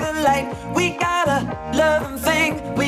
the light. We got a loving thing. We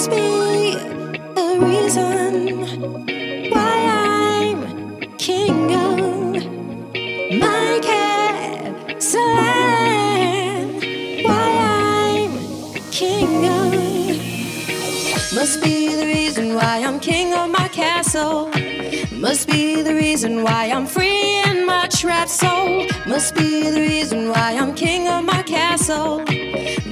must be a reason why I'm king of my castle. Why I'm king of must be the reason why I'm king of my castle. Must be the reason why I'm free in my trap soul. Must be the reason why I'm king of my castle.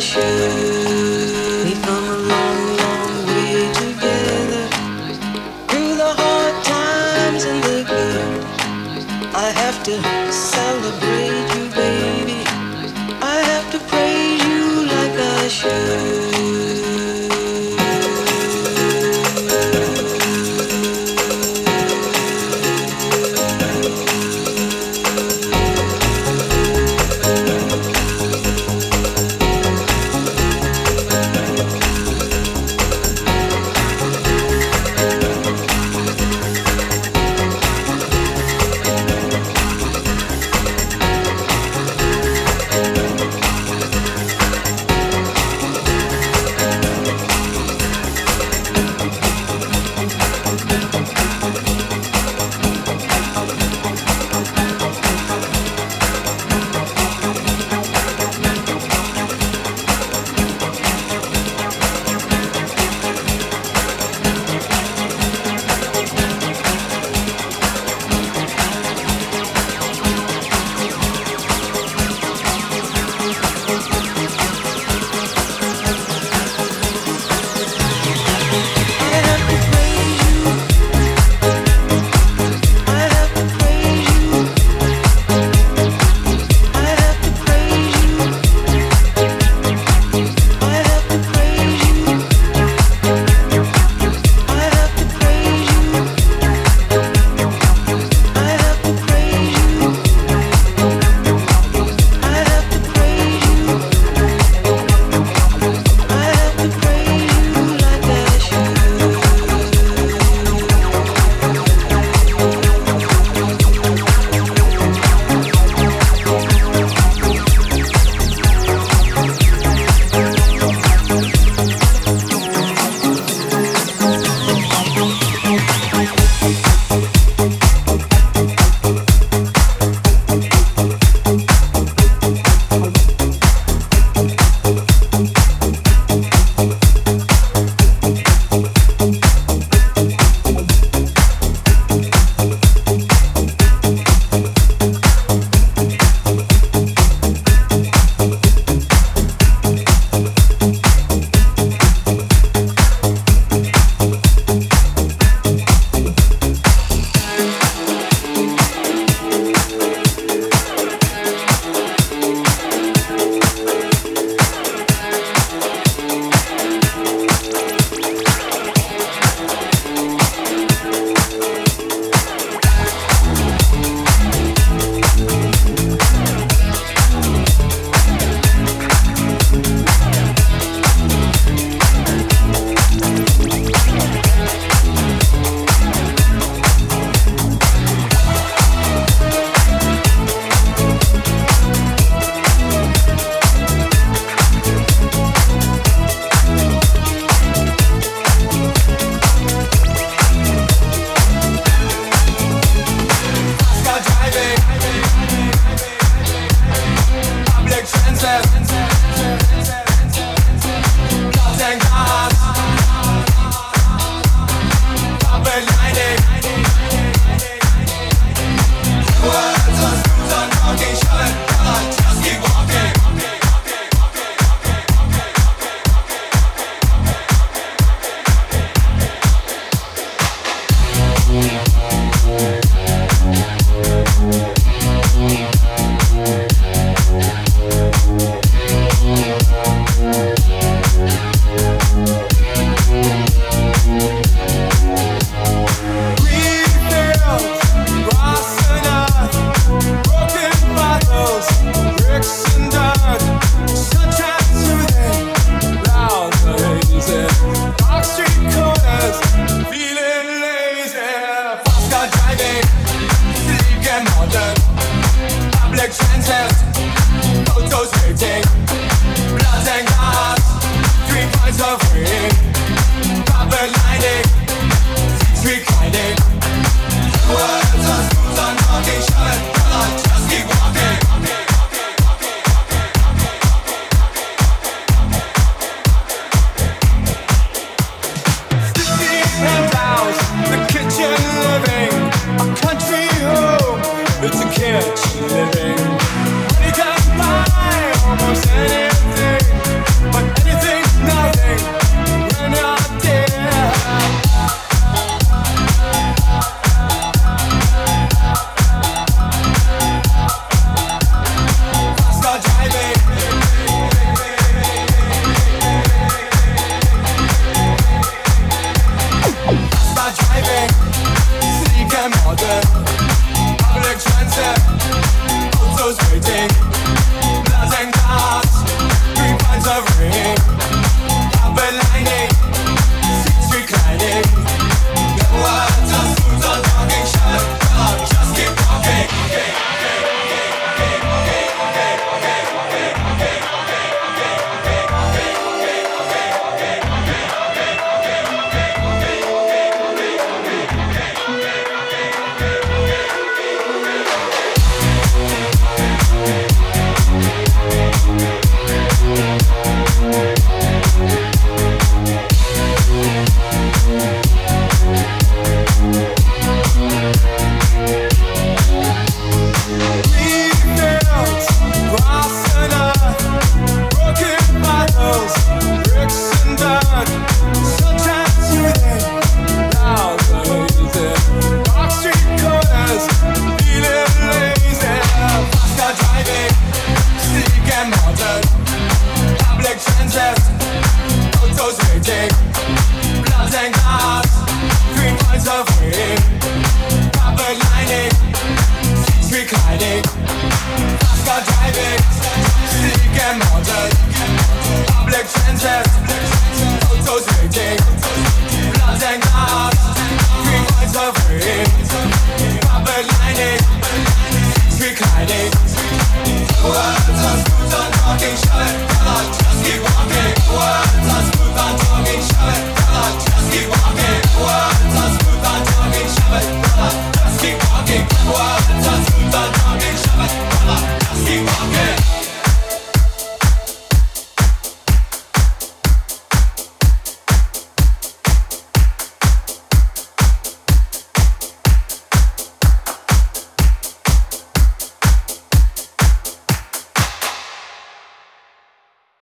雪